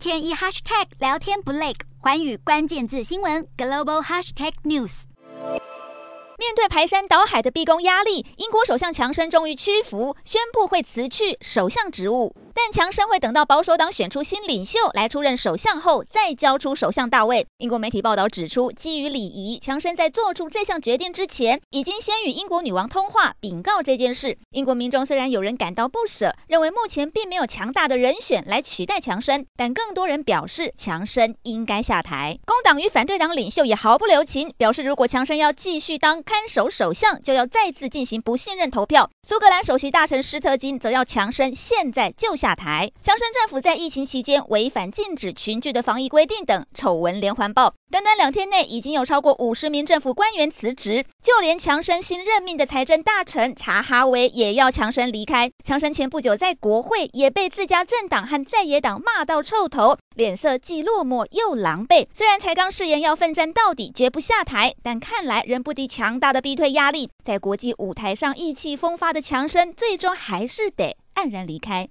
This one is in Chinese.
天一 hashtag 聊天不累，环宇关键字新闻 global hashtag news。面对排山倒海的逼宫压力，英国首相强生终于屈服，宣布会辞去首相职务。但强生会等到保守党选出新领袖来出任首相后，再交出首相大位。英国媒体报道指出，基于礼仪，强生在做出这项决定之前，已经先与英国女王通话，禀告这件事。英国民众虽然有人感到不舍，认为目前并没有强大的人选来取代强生，但更多人表示强生应该下台。工党与反对党领袖也毫不留情，表示如果强生要继续当看守首相，就要再次进行不信任投票。苏格兰首席大臣施特金则要强生现在就下。下台，强生政府在疫情期间违反禁止群聚的防疫规定等丑闻连环爆，短短两天内已经有超过五十名政府官员辞职，就连强生新任命的财政大臣查哈维也要强生离开。强生前不久在国会也被自家政党和在野党骂到臭头，脸色既落寞又狼狈。虽然才刚誓言要奋战到底，绝不下台，但看来仍不敌强大的逼退压力，在国际舞台上意气风发的强生，最终还是得黯然离开。